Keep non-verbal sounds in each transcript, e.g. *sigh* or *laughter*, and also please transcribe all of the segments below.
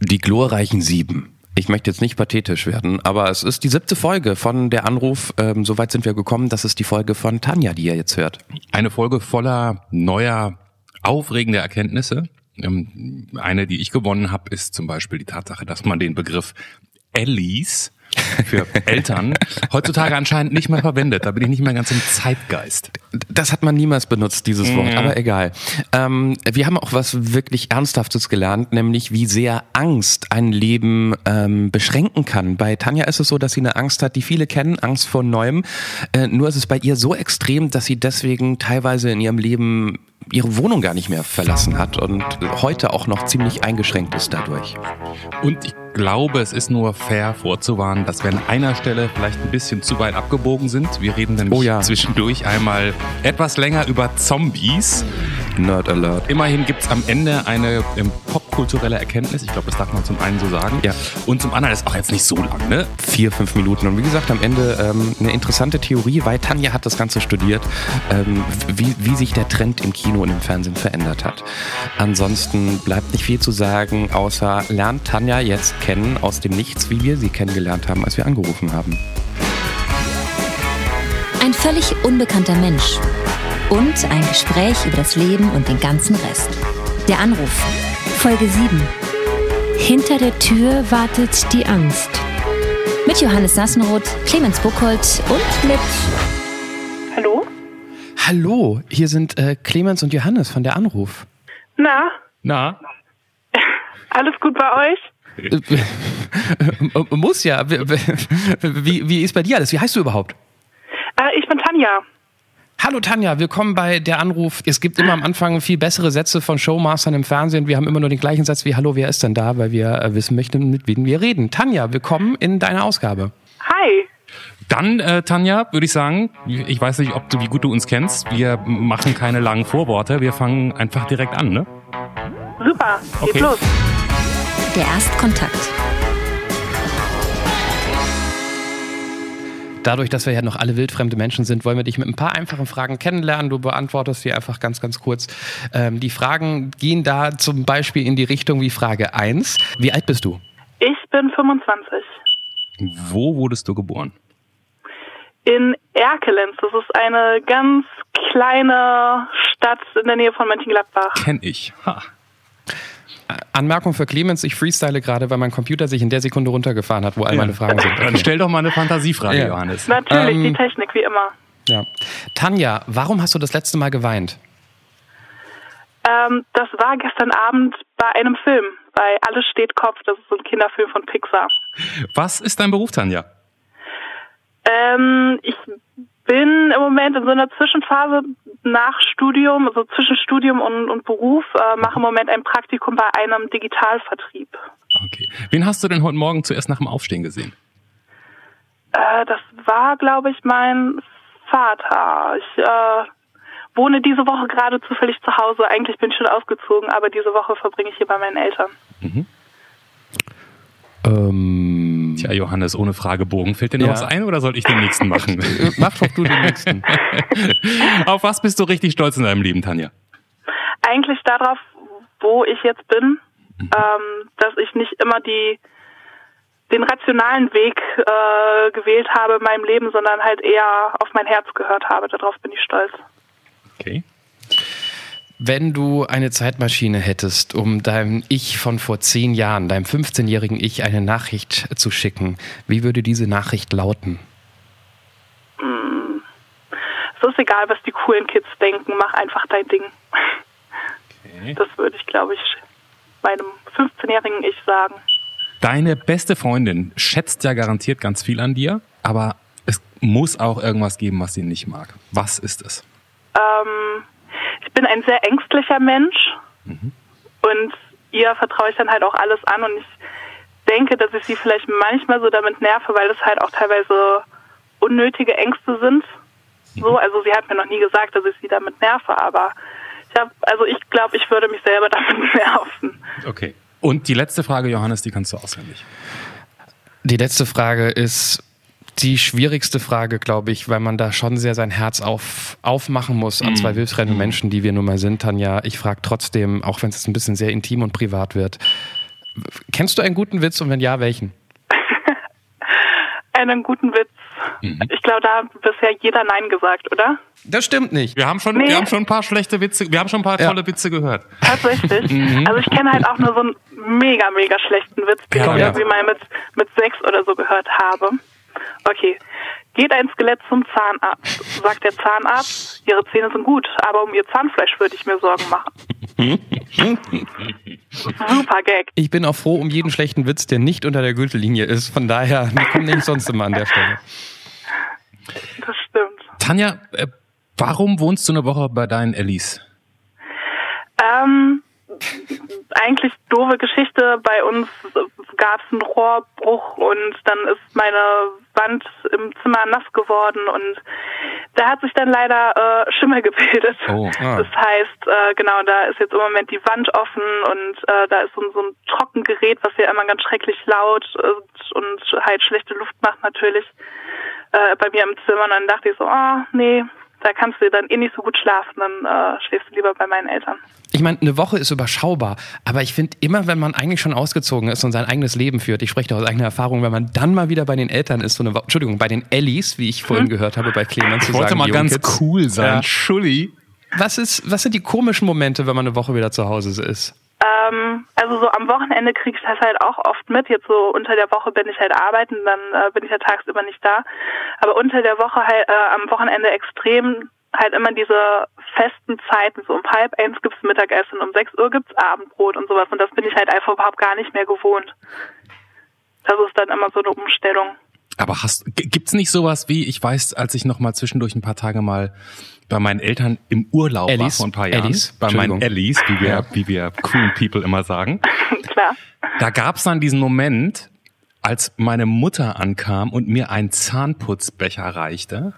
Die glorreichen Sieben. Ich möchte jetzt nicht pathetisch werden, aber es ist die siebte Folge von der Anruf. Ähm, Soweit sind wir gekommen. Das ist die Folge von Tanja, die ihr jetzt hört. Eine Folge voller neuer, aufregender Erkenntnisse. Ähm, eine, die ich gewonnen habe, ist zum Beispiel die Tatsache, dass man den Begriff Ellis für Eltern heutzutage anscheinend nicht mehr verwendet. Da bin ich nicht mehr ganz im Zeitgeist. Das hat man niemals benutzt, dieses Wort, aber egal. Ähm, wir haben auch was wirklich Ernsthaftes gelernt, nämlich wie sehr Angst ein Leben ähm, beschränken kann. Bei Tanja ist es so, dass sie eine Angst hat, die viele kennen, Angst vor Neuem. Äh, nur ist es bei ihr so extrem, dass sie deswegen teilweise in ihrem Leben ihre Wohnung gar nicht mehr verlassen hat und heute auch noch ziemlich eingeschränkt ist dadurch. Und ich glaube, es ist nur fair vorzuwarnen, dass wir an einer Stelle vielleicht ein bisschen zu weit abgebogen sind. Wir reden nämlich Oh ja. zwischendurch einmal etwas länger über Zombies. Nerd Alert. Immerhin gibt's am Ende eine ähm, popkulturelle Erkenntnis. Ich glaube, das darf man zum einen so sagen. Ja. Und zum anderen ist auch jetzt nicht so lang, ne? Vier, fünf Minuten. Und wie gesagt, am Ende ähm, eine interessante Theorie, weil Tanja hat das Ganze studiert, ähm, wie, wie sich der Trend im Kino und im Fernsehen verändert hat. Ansonsten bleibt nicht viel zu sagen, außer lernt Tanja jetzt kennen aus dem Nichts, wie wir sie kennengelernt haben, als wir angerufen haben. Ein völlig unbekannter Mensch. Und ein Gespräch über das Leben und den ganzen Rest. Der Anruf. Folge 7. Hinter der Tür wartet die Angst. Mit Johannes Sassenroth, Clemens Buchholz und mit Hallo? Hallo, hier sind äh, Clemens und Johannes von der Anruf. Na, Na? *laughs* alles gut bei euch? Äh, *laughs* Muss ja. Wie, wie, ist bei dir alles? Wie heißt du überhaupt? Äh, ich bin Tanja. Hallo Tanja, willkommen bei der Anruf. Es gibt immer am Anfang viel bessere Sätze von Showmastern im Fernsehen. Wir haben immer nur den gleichen Satz wie Hallo, wer ist denn da? Weil wir äh, wissen möchten, mit wem wir reden. Tanja, willkommen in deiner Ausgabe. Hi. Dann, äh, Tanja, würde ich sagen, ich weiß nicht, ob du, wie gut du uns kennst. Wir machen keine langen Vorworte. Wir fangen einfach direkt an, ne? Super. Geht Okay. los. Der Erstkontakt. Dadurch, dass wir ja noch alle wildfremde Menschen sind, wollen wir dich mit ein paar einfachen Fragen kennenlernen. Du beantwortest sie einfach ganz, ganz kurz. Ähm, die Fragen gehen da zum Beispiel in die Richtung wie Frage 1. Wie alt bist du? Ich bin 25. Wo wurdest du geboren? In Erkelenz. Das ist eine ganz kleine Stadt in der Nähe von Mönchengladbach. Kenn ich. Ha. Anmerkung für Clemens, ich freestyle gerade, weil mein Computer sich in der Sekunde runtergefahren hat, wo all meine Fragen sind. *laughs* Dann stell doch mal eine Fantasiefrage, Ja. Johannes. Natürlich, Ähm, die Technik, wie immer. Ja. Tanja, warum hast du das letzte Mal geweint? Ähm, das war gestern Abend bei einem Film, bei Alles steht Kopf. Das ist so ein Kinderfilm von Pixar. Was ist dein Beruf, Tanja? Ähm, ich bin im Moment in so einer Zwischenphase nach Studium, also zwischen Studium und, und Beruf, äh, mache im Moment ein Praktikum bei einem Digitalvertrieb. Okay. Wen hast du denn heute Morgen zuerst nach dem Aufstehen gesehen? Äh, das war, glaube ich, mein Vater. Ich äh, wohne diese Woche gerade zufällig zu Hause. Eigentlich bin ich schon ausgezogen, aber diese Woche verbringe ich hier bei meinen Eltern. Ähm, Tja, Johannes, ohne Fragebogen. Fällt dir noch Ja. was ein oder soll ich den nächsten machen? mach doch du den nächsten. *laughs* Auf was bist du richtig stolz in deinem Leben, Tanja? Eigentlich darauf, wo ich jetzt bin, ähm, dass ich nicht immer die den rationalen Weg äh, gewählt habe in meinem Leben, sondern halt eher auf mein Herz gehört habe. Darauf bin ich stolz. Okay. Wenn du eine Zeitmaschine hättest, um deinem Ich von vor zehn Jahren, deinem 15-jährigen Ich, eine Nachricht zu schicken, wie würde diese Nachricht lauten? Es ist egal, was die coolen Kids denken, mach einfach dein Ding. okay. Das würde ich, glaube ich, meinem 15-jährigen Ich sagen. Deine beste Freundin schätzt ja garantiert ganz viel an dir, aber es muss auch irgendwas geben, was sie nicht mag. Was ist es? Ähm, ich bin ein sehr ängstlicher Mensch und ihr vertraue ich dann halt auch alles an und ich denke, dass ich sie vielleicht manchmal so damit nerve, weil es halt auch teilweise unnötige Ängste sind. So, also sie hat mir noch nie gesagt, dass ich sie damit nerve, aber ich habe, also ich glaube, ich würde mich selber *laughs* damit nerven. Okay. Und die letzte Frage, Johannes, die kannst du auswendig. Die letzte Frage ist die schwierigste Frage, glaube ich, weil man da schon sehr sein Herz auf, aufmachen muss an zwei wildfremde Menschen, die wir nun mal sind, Tanja. Ich frage trotzdem, auch wenn es ein bisschen sehr intim und privat wird, Kennst du einen guten Witz und wenn ja, welchen? *laughs* einen guten Witz. Mhm. Ich glaube, da hat bisher jeder Nein gesagt, oder? Das stimmt nicht. Wir haben schon, nee. wir haben schon ein paar schlechte Witze, wir haben schon ein paar ja. tolle Witze gehört. Tatsächlich. *laughs* Mhm. Also ich kenne halt auch nur so einen mega, mega schlechten Witz, den ja, ich irgendwie mal mit, mit sechs oder so gehört habe. Okay. Geht ein Skelett zum Zahnarzt. Sagt der Zahnarzt, Ihre Zähne sind gut, aber um Ihr Zahnfleisch würde ich mir Sorgen machen. Super Gag. Ich bin auch froh um jeden schlechten Witz, der nicht unter der Gürtellinie ist. Von daher, wir kommen nicht sonst immer an der Stelle. Das stimmt. Tanja, äh, warum wohnst du eine Woche bei deinen Ellis? Ähm, eigentlich doofe Geschichte. Bei uns gab es einen Rohrbruch und dann ist meine Wand im Zimmer nass geworden und da hat sich dann leider äh, Schimmel gebildet. Oh, ah. Das heißt, äh, genau, da ist jetzt im Moment die Wand offen und äh, da ist so, so ein Trockengerät, was ja immer ganz schrecklich laut ist und halt schlechte Luft macht natürlich äh, bei mir im Zimmer. Und dann dachte ich so, oh nee, da kannst du dann eh nicht so gut schlafen, dann äh, schläfst du lieber bei meinen Eltern. Ich meine, eine Woche ist überschaubar, aber ich finde immer, wenn man eigentlich schon ausgezogen ist und sein eigenes Leben führt, ich spreche da aus eigener Erfahrung, wenn man dann mal wieder bei den Eltern ist, so eine Woche, Entschuldigung, bei den Ellis, wie ich vorhin hm. gehört habe, bei Clemens zu sagen. Wollte mal ganz Kids. cool sein, ja. Schulli. Was ist, was sind die komischen Momente, wenn man eine Woche wieder zu Hause ist? Ähm, also so am Wochenende kriege ich das halt auch oft mit. Jetzt so unter der Woche bin ich halt arbeiten, dann äh, bin ich ja tagsüber nicht da. Aber unter der Woche halt äh, am Wochenende extrem halt immer diese festen Zeiten, so um halb eins gibt's Mittagessen, um sechs Uhr gibt's Abendbrot und sowas. Und das bin ich halt einfach überhaupt gar nicht mehr gewohnt. Das ist dann immer so eine Umstellung. Aber hast, gibt's nicht sowas wie, ich weiß, als ich noch mal zwischendurch ein paar Tage mal bei meinen Eltern im Urlaub Ellis, war vor ein paar Jahren, Ellis, bei meinen Ellis, wie wir, wie wir cool People immer sagen. *laughs* Klar. Da gab's dann diesen Moment, als meine Mutter ankam und mir einen Zahnputzbecher reichte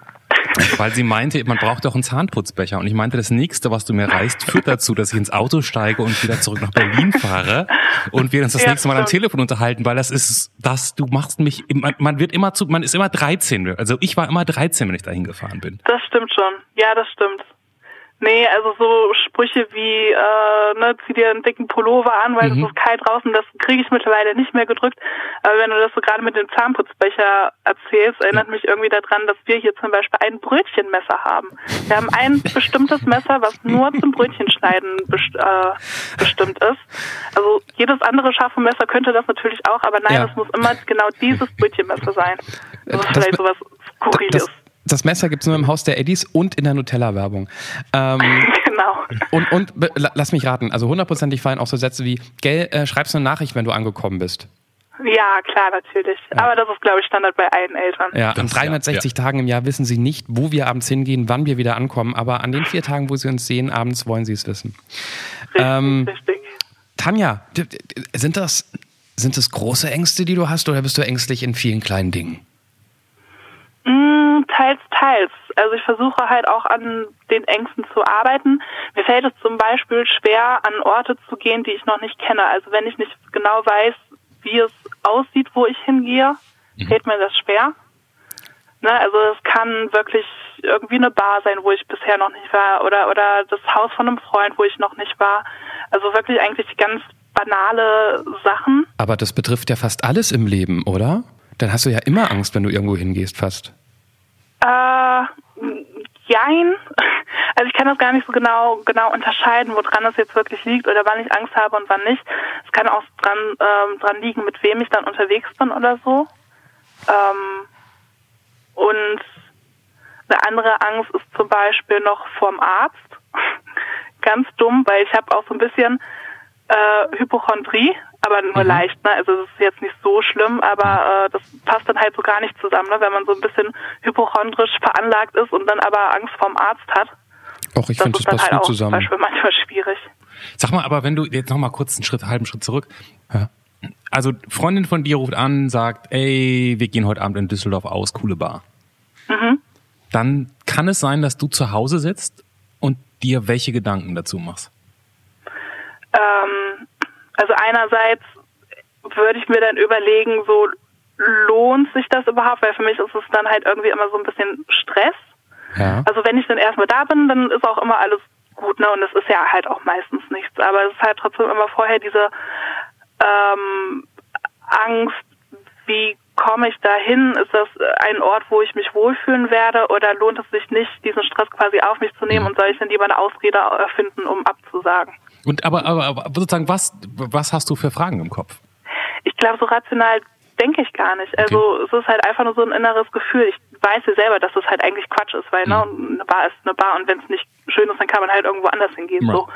weil sie meinte, man braucht doch einen Zahnputzbecher. Und ich meinte, das nächste, was du mir reichst, führt dazu, dass ich ins Auto steige und wieder zurück nach Berlin fahre und wir uns das ja, nächste Mal am Telefon unterhalten, weil das ist, das, du machst mich, man, man wird immer zu, man ist immer 13. Also ich war immer 13, wenn ich dahin gefahren bin. Das stimmt schon. Ja, das stimmt. Nee, also so Sprüche wie, äh, ne, zieh dir einen dicken Pullover an, weil mhm. es ist kalt draußen, das kriege ich mittlerweile nicht mehr gedrückt. Aber wenn du das so gerade mit dem Zahnputzbecher erzählst, erinnert mich irgendwie daran, dass wir hier zum Beispiel ein Brötchenmesser haben. Wir haben ein *laughs* bestimmtes Messer, was nur zum Brötchenschneiden best äh, bestimmt ist. Also jedes andere scharfe Messer könnte das natürlich auch, aber nein, ja. es muss immer genau dieses Brötchenmesser sein. Das ist vielleicht sowas Skurriles. Das das Messer gibt es nur im Haus der Eddies und in der Nutella-Werbung. Ähm, *laughs* genau. Und, und lass mich raten, also hundertprozentig fallen auch so Sätze wie, gell, äh, schreibst du eine Nachricht, wenn du angekommen bist. Ja, klar, natürlich. Ja. Aber das ist, glaube ich, Standard bei allen Eltern. Ja, an 360 ja. Tagen im Jahr wissen sie nicht, wo wir abends hingehen, wann wir wieder ankommen. Aber an den vier Tagen, wo sie uns sehen, abends wollen sie es wissen. Richtig, ähm, richtig. Tanja, sind das, sind das große Ängste, die du hast, oder bist du ängstlich in vielen kleinen Dingen? Mm, teils, teils. Also ich versuche halt auch an den Ängsten zu arbeiten. Mir fällt es zum Beispiel schwer, an Orte zu gehen, die ich noch nicht kenne. Also wenn ich nicht genau weiß, wie es aussieht, wo ich hingehe, mhm. fällt mir das schwer. Ne, also es kann wirklich irgendwie eine Bar sein, wo ich bisher noch nicht war, oder oder das Haus von einem Freund, wo ich noch nicht war. Also wirklich eigentlich ganz banale Sachen. Aber das betrifft ja fast alles im Leben, oder? Dann hast du ja immer Angst, wenn du irgendwo hingehst, fast. Äh, jein. Also ich kann das gar nicht so genau genau unterscheiden, woran das jetzt wirklich liegt oder wann ich Angst habe und wann nicht. Es kann auch dran ähm, dran liegen, mit wem ich dann unterwegs bin oder so. Ähm, und eine andere Angst ist zum Beispiel noch vorm Arzt. *laughs* Ganz dumm, weil ich habe auch so ein bisschen äh, Hypochondrie, aber nur mhm. leicht. Ne? Also es ist jetzt nicht so schlimm, aber äh, das passt dann halt so gar nicht zusammen, ne? wenn man so ein bisschen hypochondrisch veranlagt ist und dann aber Angst vorm Arzt hat. Auch ich finde, das passt halt gut zusammen. Das ist zum Beispiel manchmal schwierig. Sag mal, aber wenn du jetzt noch mal kurz einen Schritt, einen halben Schritt zurück. Ja. Also Freundin von dir ruft an, sagt, ey, wir gehen heute Abend in Düsseldorf aus, coole Bar. Mhm. Dann kann es sein, dass du zu Hause sitzt und dir welche Gedanken dazu machst? Ähm, also einerseits würde ich mir dann überlegen, so lohnt sich das überhaupt, weil für mich ist es dann halt irgendwie immer so ein bisschen Stress. Ja. Also wenn ich dann erstmal da bin, dann ist auch immer alles gut, ne? Und es ist ja halt auch meistens nichts. Aber es ist halt trotzdem immer vorher diese ähm, Angst, wie komme ich dahin? Ist das ein Ort, wo ich mich wohlfühlen werde oder lohnt es sich nicht, diesen Stress quasi auf mich zu nehmen mhm. und soll ich dann lieber eine Ausrede erfinden, um abzusagen? Und aber, aber, aber sozusagen, was, was hast du für Fragen im Kopf? Ich glaube, so rational denke ich gar nicht. Also okay. es ist halt einfach nur so ein inneres Gefühl. Ich weiß ja selber, dass es halt eigentlich Quatsch ist, weil ne, mhm. ne, eine Bar ist eine Bar und wenn es nicht schön ist, dann kann man halt irgendwo anders hingehen. Ja. So.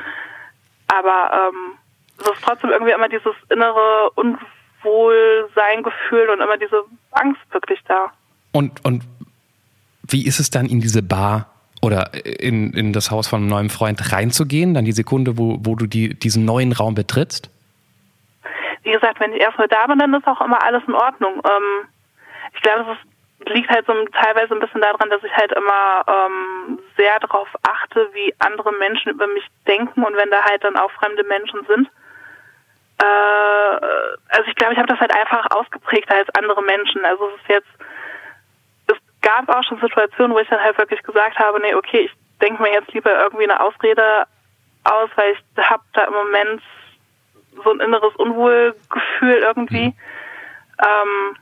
Aber ähm, es ist trotzdem irgendwie immer dieses innere Unwohlsein-Gefühl und immer diese Angst wirklich da. Und, und wie ist es dann in diese Bar oder in, in das Haus von einem neuen Freund reinzugehen, dann die Sekunde, wo, wo du die, diesen neuen Raum betrittst? Wie gesagt, wenn ich erstmal da bin, dann ist auch immer alles in Ordnung. Ähm, ich glaube, es liegt halt so teilweise ein bisschen daran, dass ich halt immer ähm, sehr darauf achte, wie andere Menschen über mich denken und wenn da halt dann auch fremde Menschen sind. Äh, also ich glaube, ich habe das halt einfach ausgeprägter als andere Menschen. Also es ist jetzt gab auch schon Situationen, wo ich dann halt wirklich gesagt habe, nee, okay, ich denke mir jetzt lieber irgendwie eine Ausrede aus, weil ich habe da im Moment so ein inneres Unwohlgefühl irgendwie. Mhm. Ähm,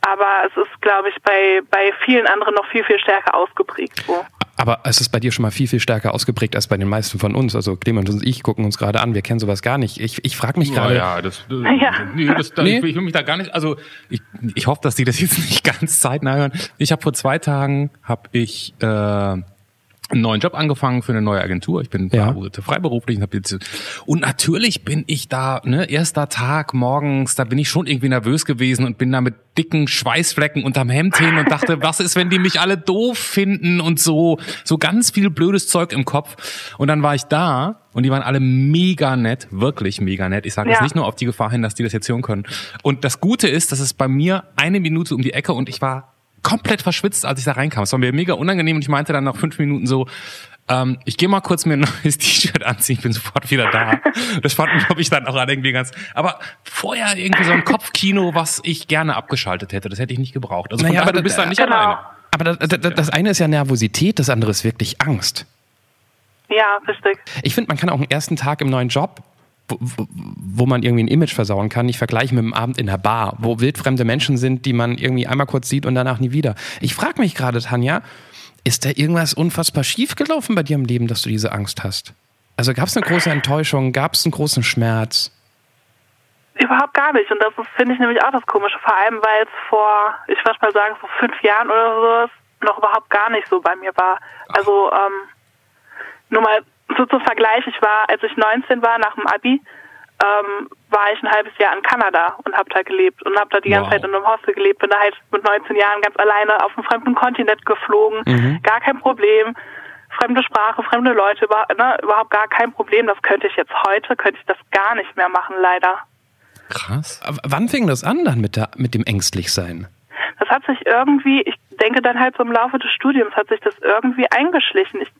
aber es ist, glaube ich, bei, bei vielen anderen noch viel, viel stärker ausgeprägt. So. Aber es ist bei dir schon mal viel, viel stärker ausgeprägt als bei den meisten von uns. Also Clemens und ich gucken uns gerade an, wir kennen sowas gar nicht. Ich, ich frage mich gerade. Ja, das, das, *laughs* ja. Nee, das, nee. Ich, ich will mich da gar nicht. Also ich, ich hoffe, dass die das jetzt *laughs* nicht ganz zeitnah hören. Ich habe vor zwei Tagen habe ich äh, einen neuen Job angefangen für eine neue Agentur. Ich bin ja. freiberuflich und habe jetzt und natürlich bin ich da, ne, erster Tag morgens, da bin ich schon irgendwie nervös gewesen und bin da mit dicken Schweißflecken unterm Hemd hin und dachte, was ist, wenn die mich alle doof finden und so so ganz viel blödes Zeug im Kopf und dann war ich da und die waren alle mega nett, wirklich mega nett. Ich sage ja. jetzt nicht nur auf die Gefahr hin, dass die das jetzt hören können. Und das Gute ist, dass es bei mir eine Minute um die Ecke und ich war komplett verschwitzt, als ich da reinkam. Es war mir mega unangenehm und ich meinte dann nach fünf Minuten so, ähm, ich gehe mal kurz mir ein neues *laughs* T-Shirt anziehen, ich bin sofort wieder da. Das fanden, glaube ich, dann auch alle irgendwie ganz. Aber vorher irgendwie so ein Kopfkino, was ich gerne abgeschaltet hätte, das hätte ich nicht gebraucht. Also naja, aber du bist dann nicht genau. alleine. Aber das, das, das eine ist ja Nervosität, das andere ist wirklich Angst. Ja, richtig. Ich finde, man kann auch einen ersten Tag im neuen Job wo, wo man irgendwie ein Image versauen kann, nicht vergleichen mit einem Abend in der Bar, wo wildfremde Menschen sind, die man irgendwie einmal kurz sieht und danach nie wieder. Ich frage mich gerade, Tanja, ist da irgendwas unfassbar schief gelaufen bei dir im Leben, dass du diese Angst hast? Also gab es eine große Enttäuschung, gab es einen großen Schmerz? Überhaupt gar nicht. Und das finde ich nämlich auch das Komische. Vor allem, weil es vor, ich würde mal sagen, vor fünf Jahren oder so noch überhaupt gar nicht so bei mir war. Also ähm, nur mal so zum Vergleich, ich war, als ich 19 war, nach dem Abi, ähm, war ich ein halbes Jahr in Kanada und habe da gelebt und habe da die wow. ganze Zeit in einem Hostel gelebt. Bin da halt mit 19 Jahren ganz alleine auf einem fremden Kontinent geflogen. Mhm. Gar kein Problem. Fremde Sprache, fremde Leute, über, ne, überhaupt gar kein Problem. Das könnte ich jetzt heute, könnte ich das gar nicht mehr machen, leider. Krass. Aber wann fing das an dann mit, der, mit dem Ängstlichsein? Das hat sich irgendwie, ich denke dann halt so im Laufe des Studiums hat sich das irgendwie eingeschlichen. Ich,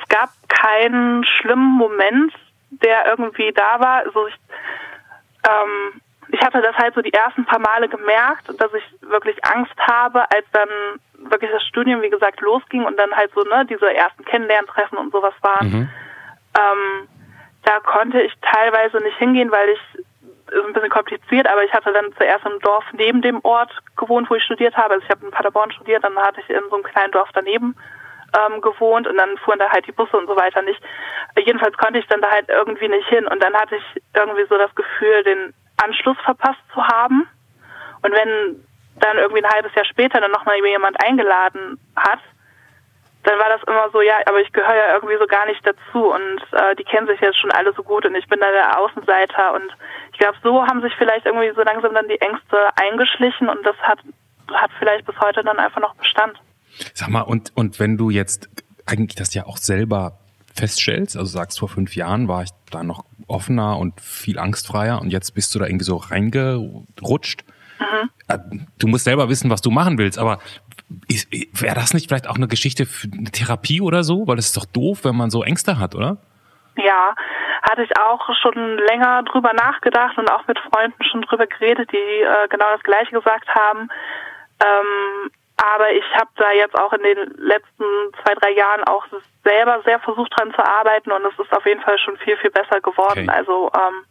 es gab keinen schlimmen Moment, der irgendwie da war. Also ich, ähm, ich hatte das halt so die ersten paar Male gemerkt, dass ich wirklich Angst habe, als dann wirklich das Studium, wie gesagt, losging und dann halt so, ne, diese ersten Kennenlerntreffen und sowas waren. Mhm. Ähm, da konnte ich teilweise nicht hingehen, weil ich ist ein bisschen kompliziert, aber ich hatte dann zuerst im Dorf neben dem Ort gewohnt, wo ich studiert habe. Also ich habe in Paderborn studiert, dann hatte ich in so einem kleinen Dorf daneben ähm, gewohnt und dann fuhren da halt die Busse und so weiter nicht. Jedenfalls konnte ich dann da halt irgendwie nicht hin und dann hatte ich irgendwie so das Gefühl, den Anschluss verpasst zu haben. Und wenn dann irgendwie ein halbes Jahr später dann nochmal jemand eingeladen hat, dann war das immer so, ja, aber ich gehöre ja irgendwie so gar nicht dazu und äh, die kennen sich jetzt schon alle so gut und ich bin da der Außenseiter und ich glaube, so haben sich vielleicht irgendwie so langsam dann die Ängste eingeschlichen und das hat, hat vielleicht bis heute dann einfach noch Bestand. Sag mal, und, und wenn du jetzt eigentlich das ja auch selber feststellst, also sagst, vor fünf Jahren war ich da noch offener und viel angstfreier und jetzt bist du da irgendwie so reingerutscht. Mhm. Äh, du musst selber wissen, was du machen willst, aber wäre das nicht vielleicht auch eine Geschichte für eine Therapie oder so? Weil es ist doch doof, wenn man so Ängste hat, oder? Ja, hatte ich auch schon länger drüber nachgedacht und auch mit Freunden schon drüber geredet, die äh, genau das Gleiche gesagt haben. Ähm, aber ich habe da jetzt auch in den letzten zwei, drei Jahren auch selber sehr versucht dran zu arbeiten und es ist auf jeden Fall schon viel, viel besser geworden. Okay. Also ähm,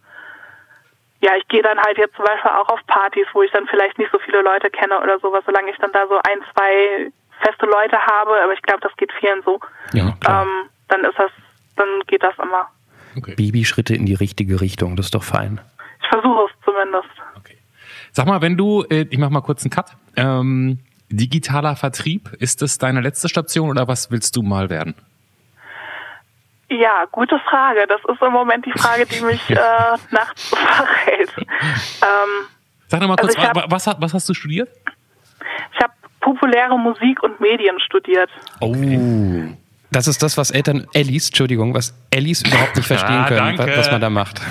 ja, ich gehe dann halt jetzt zum Beispiel auch auf Partys, wo ich dann vielleicht nicht so viele Leute kenne oder sowas, solange ich dann da so ein, zwei feste Leute habe, aber ich glaube, das geht vielen so. Ja, klar. Ähm, dann ist das, dann geht das immer. Okay. Babyschritte in die richtige Richtung, das ist doch fein. Ich versuche es zumindest. okay. Sag mal, wenn du, äh, ich mach mal kurz einen Cut. Ähm, digitaler Vertrieb, ist das deine letzte Station oder was willst du mal werden? Ja, gute Frage. Das ist im Moment die Frage, die mich *laughs* äh, nachts wach hält. Ähm, Sag doch mal Also kurz, ich hab- wa- was, was hast du studiert? ich habe populäre Musik und Medien studiert. Oh. Das ist das, was Eltern, Ellis, Entschuldigung, was Ellis überhaupt nicht *laughs* verstehen Ah, können, danke. wa- was man da macht.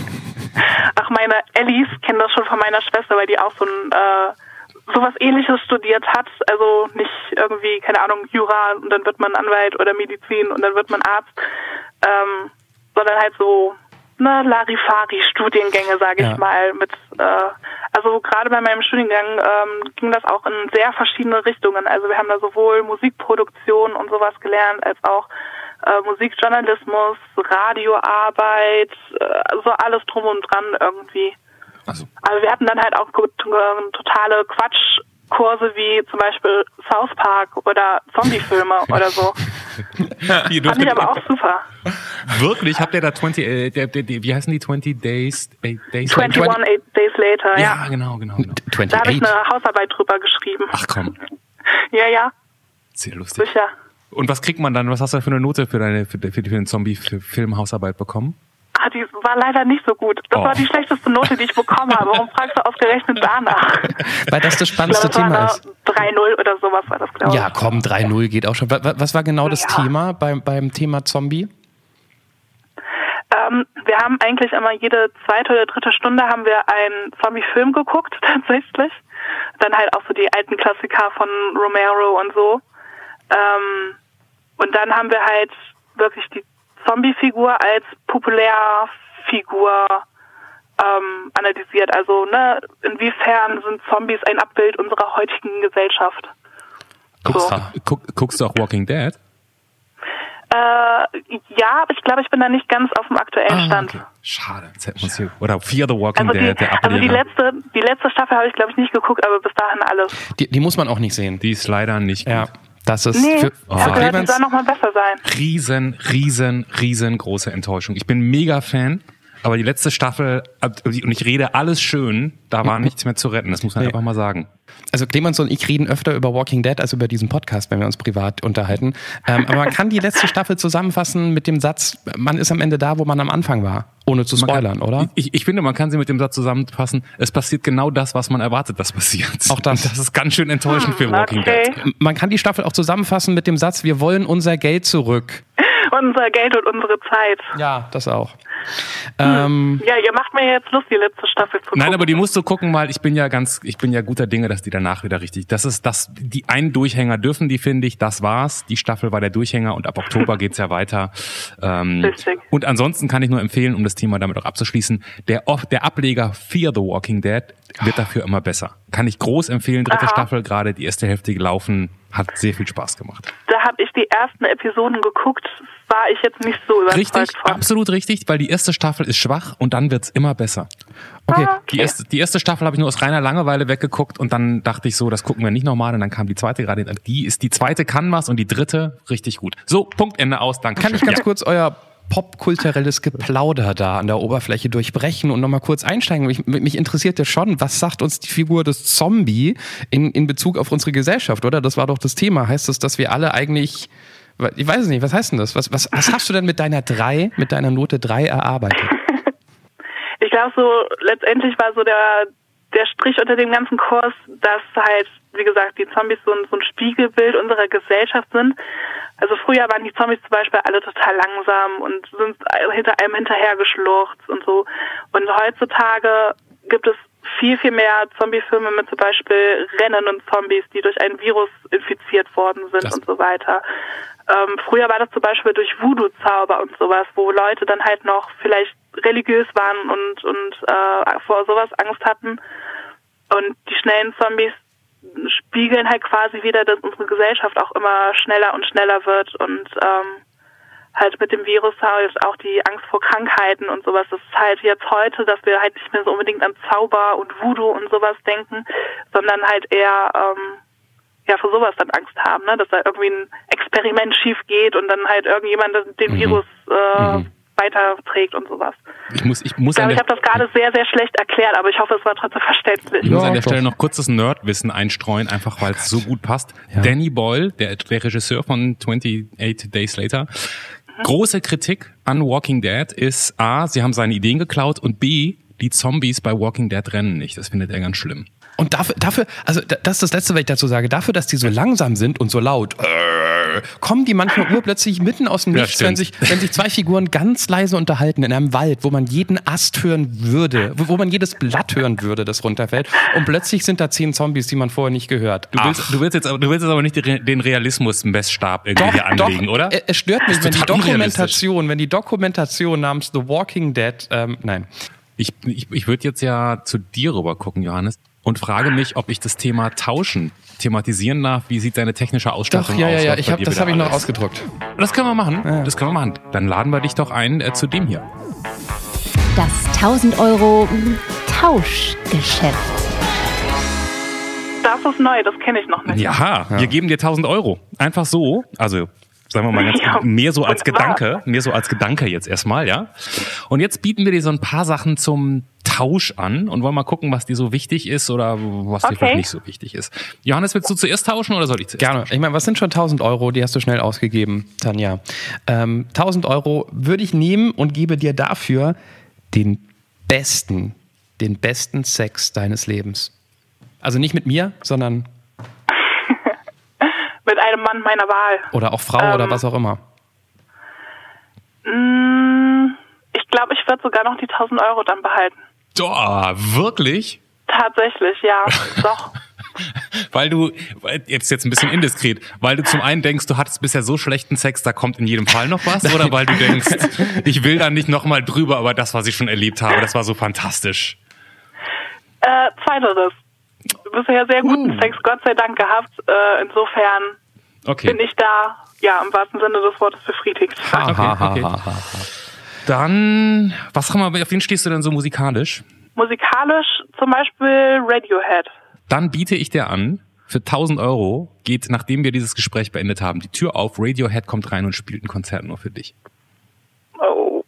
Ach, meine Ellis kennen das schon von meiner Schwester, weil die auch so ein äh, sowas ähnliches studiert hat. Also nicht irgendwie, keine Ahnung, Jura und dann wird man Anwalt oder Medizin und dann wird man Arzt, ähm, sondern halt so ne, Larifari-Studiengänge, sage ich Ja. mal. Mit, äh, also gerade bei meinem Studiengang ähm, ging das auch in sehr verschiedene Richtungen. Also wir haben da sowohl Musikproduktion und sowas gelernt, als auch äh, Musikjournalismus, Radioarbeit, äh, so alles drum und dran irgendwie. Also, Aber wir hatten dann halt auch gut, äh, totale Quatschkurse wie zum Beispiel South Park oder Zombiefilme *laughs* oder so. ihr Fand ich aber auch super. wirklich, habt ihr da 20, äh, der, der, der, wie heißen die 20 Days? äh, Days 21 Days Later, ja. Ja, genau, genau, genau. Da habe ich 28. eine Hausarbeit drüber geschrieben. Ach komm, *laughs* Ja, ja, sehr lustig. sicher. Und was kriegt man dann? Was hast du da für eine Note für deine für, für, für den Zombie-Film-Hausarbeit bekommen? Ah, die war leider nicht so gut. Das Oh. war die schlechteste Note, die ich bekommen habe. Warum fragst du ausgerechnet danach? *laughs* Weil das das spannendste glaube, Thema das ist. war eine 3-0 oder sowas war das, glaube ich. Ja, komm, 3-0 geht auch schon. Wa- wa- Was war genau das Ja. Thema beim, beim Thema Zombie? Ähm, wir haben eigentlich immer jede zweite oder dritte Stunde haben wir einen Zombie-Film geguckt, *laughs* tatsächlich. Dann halt auch so die alten Klassiker von Romero und so. Ähm, und dann haben wir halt wirklich die Zombie-Figur als Populärfigur ähm, analysiert. Also, ne, inwiefern sind Zombies ein Abbild unserer heutigen Gesellschaft? Guckst, So. guck, guckst du auch Walking Dead? Äh, ja, aber ich glaube, ich bin da nicht ganz auf dem aktuellen Stand. Ah, okay. Schade. Das hätten wir uns hier. Oder Fear the Walking Also die, Dead, der also die Ableger. letzte, die letzte Staffel habe ich glaube ich nicht geguckt, aber bis dahin alles. Die, die muss man auch nicht sehen. die ist leider nicht Ja, gut. Das ist Nee, für, ich für Clemens. soll noch mal besser sein. Riesen, riesen, riesengroße Enttäuschung. Ich bin mega Fan, aber die letzte Staffel, ab- und ich rede alles schön, da war *laughs* nichts mehr zu retten. Das muss man Nee. einfach mal sagen. Also Clemens und ich reden öfter über Walking Dead als über diesen Podcast, wenn wir uns privat unterhalten. Ähm, aber man kann die letzte Staffel zusammenfassen mit dem Satz, man ist am Ende da, wo man am Anfang war. Ohne zu Man kann- spoilern, oder? Ich, ich finde, man kann sie mit dem Satz zusammenfassen. Es passiert genau das, was man erwartet, dass passiert. Auch das. *laughs* Das ist ganz schön enttäuschend für Walking Okay. Dead. Man kann die Staffel auch zusammenfassen mit dem Satz, wir wollen unser Geld zurück. *laughs* Unser Geld und unsere Zeit. Ja, das auch. Ähm, Ja, ihr macht mir jetzt Lust, die letzte Staffel zu gucken. Nein, aber die musst du gucken, weil ich bin ja ganz, ich bin ja guter Dinge, dass die danach wieder richtig. Das ist das, die einen Durchhänger dürfen die, finde ich. Das war's. Die Staffel war der Durchhänger und ab Oktober geht's ja weiter. Ähm, Richtig. und ansonsten kann ich nur empfehlen, um das Thema damit auch abzuschließen, der, der Ableger Fear the Walking Dead wird dafür immer besser. Kann ich groß empfehlen. Dritte Aha. Staffel gerade, die erste Hälfte gelaufen, hat sehr viel Spaß gemacht. Da habe ich die ersten Episoden geguckt, war ich jetzt nicht so überzeugt Richtig, von. absolut richtig, weil die erste Staffel ist schwach und dann wird's immer besser. okay. Ah, Die erste, die erste Staffel habe ich nur aus reiner Langeweile weggeguckt und dann dachte ich so, das gucken wir nicht nochmal und dann kam die zweite gerade. Die ist die zweite kann was und die dritte richtig gut. So, Punkt Ende aus. Danke. Kann ich ganz ja. kurz euer popkulturelles Geplauder da an der Oberfläche durchbrechen und nochmal kurz einsteigen? Mich, mich interessiert ja schon, was sagt uns die Figur des Zombie in, in Bezug auf unsere Gesellschaft, oder? Das war doch das Thema. Heißt das, dass wir alle eigentlich, ich weiß es nicht, was heißt denn das? Was, was, was hast du denn mit deiner 3, mit deiner Note 3 erarbeitet? *laughs* Ich glaube so, letztendlich war so der, der Strich unter dem ganzen Kurs, dass halt, wie gesagt, die Zombies so ein, so ein Spiegelbild unserer Gesellschaft sind. Also früher waren die Zombies zum Beispiel alle total langsam und sind hinter einem hinterhergeschlurzt und so. Und heutzutage gibt es viel, viel mehr Zombie-Filme mit zum Beispiel rennenden Zombies, die durch ein Virus infiziert worden sind Das- und so weiter. Ähm, früher war das zum Beispiel durch Voodoo-Zauber und sowas, wo Leute dann halt noch vielleicht religiös waren und, und äh, vor sowas Angst hatten. Und die schnellen Zombies spiegeln halt quasi wieder, dass unsere Gesellschaft auch immer schneller und schneller wird und ähm, halt mit dem Virus halt auch die Angst vor Krankheiten und sowas. Das ist halt jetzt heute, dass wir halt nicht mehr so unbedingt an Zauber und Voodoo und sowas denken, sondern halt eher ähm, ja vor sowas dann Angst haben, ne? dass da irgendwie ein Experiment schief geht und dann halt irgendjemand den Mhm. Virus äh, Mhm. weiterträgt und sowas. Ich muss, ich muss Ich ich habe das gerade sehr, sehr schlecht erklärt, aber ich hoffe, es war trotzdem verständlich. ich muss Ja, an der doch. Stelle noch kurzes Nerdwissen einstreuen, einfach weil es so gut passt. Ja. Danny Boyle, der, der Regisseur von 28 Days Later, große Kritik an Walking Dead ist A, sie haben seine Ideen geklaut und B, die Zombies bei Walking Dead rennen nicht. Das findet er ganz schlimm. Und dafür, dafür, also da- das ist das Letzte, was ich dazu sage, dafür, dass die so langsam sind und so laut, äh, kommen die manchmal urplötzlich mitten aus dem Ja, Nichts, wenn sich, wenn sich zwei Figuren ganz leise unterhalten in einem Wald, wo man jeden Ast hören würde, wo, wo man jedes Blatt hören würde, das runterfällt. Und plötzlich sind da zehn Zombies, die man vorher nicht gehört. Du willst, du willst jetzt, aber- du willst jetzt aber nicht den Realismus-Messstab irgendwie hier doch, anlegen, oder? Es, stört mich, wenn die. Dokumentation, wenn die Dokumentation namens The Walking Dead, ähm, nein. Ich, ich, ich würde jetzt ja zu dir rüber gucken, Johannes, und frage mich, ob ich das Thema Tauschen thematisieren darf. Wie sieht deine technische Doch, Ausstattung ja, aus? ja, ja, ich hab, das habe ich noch ausgedruckt. Das können wir machen. Das können wir machen. Dann laden wir dich doch ein äh, zu dem hier. Das 1000 Euro Tauschgeschäft. Das ist neu, das kenne ich noch nicht. Ja, wir geben dir 1000 Euro. Einfach so. Also, sagen wir mal ganz *laughs* Ja, mehr so als. Gedanke. Mehr so als Gedanke jetzt erstmal, ja. Und jetzt bieten wir dir so ein paar Sachen zum Tausch an und wollen mal gucken, was dir so wichtig ist oder was dir Okay. vielleicht nicht so wichtig ist. Johannes, willst du zuerst tauschen oder soll ich zuerst? Gerne. Ich meine, was sind schon 1000 Euro? Die hast du schnell ausgegeben, Tanja. Ähm, 1000 Euro würde ich nehmen und gebe dir dafür den besten, den besten Sex deines Lebens. Also nicht mit mir, sondern Mit einem Mann meiner Wahl. oder auch Frau Ähm. oder was auch immer. Mm, Ich glaube, ich würde sogar noch die 1000 Euro dann behalten. Doch, wirklich? Tatsächlich, ja, *laughs* doch. Weil du, jetzt jetzt ein bisschen indiskret, weil du zum einen denkst, du hattest bisher so schlechten Sex, da kommt in jedem Fall noch was, oder weil du denkst, ich will da nicht nochmal drüber, aber das, was ich schon erlebt habe, das war so fantastisch. Äh, zweiteres. Bisher sehr guten Sex, Gott sei Dank gehabt. Äh, insofern Okay. bin ich da, ja, im wahrsten Sinne des Wortes befriedigt. Ha, okay, ha, ha, okay. ha, ha. Dann, was haben wir, auf wen stehst du denn so musikalisch? Musikalisch zum Beispiel Radiohead. Dann biete ich dir an, für 1000 Euro geht, nachdem wir dieses Gespräch beendet haben, die Tür auf, Radiohead kommt rein und spielt ein Konzert nur für dich. Oh.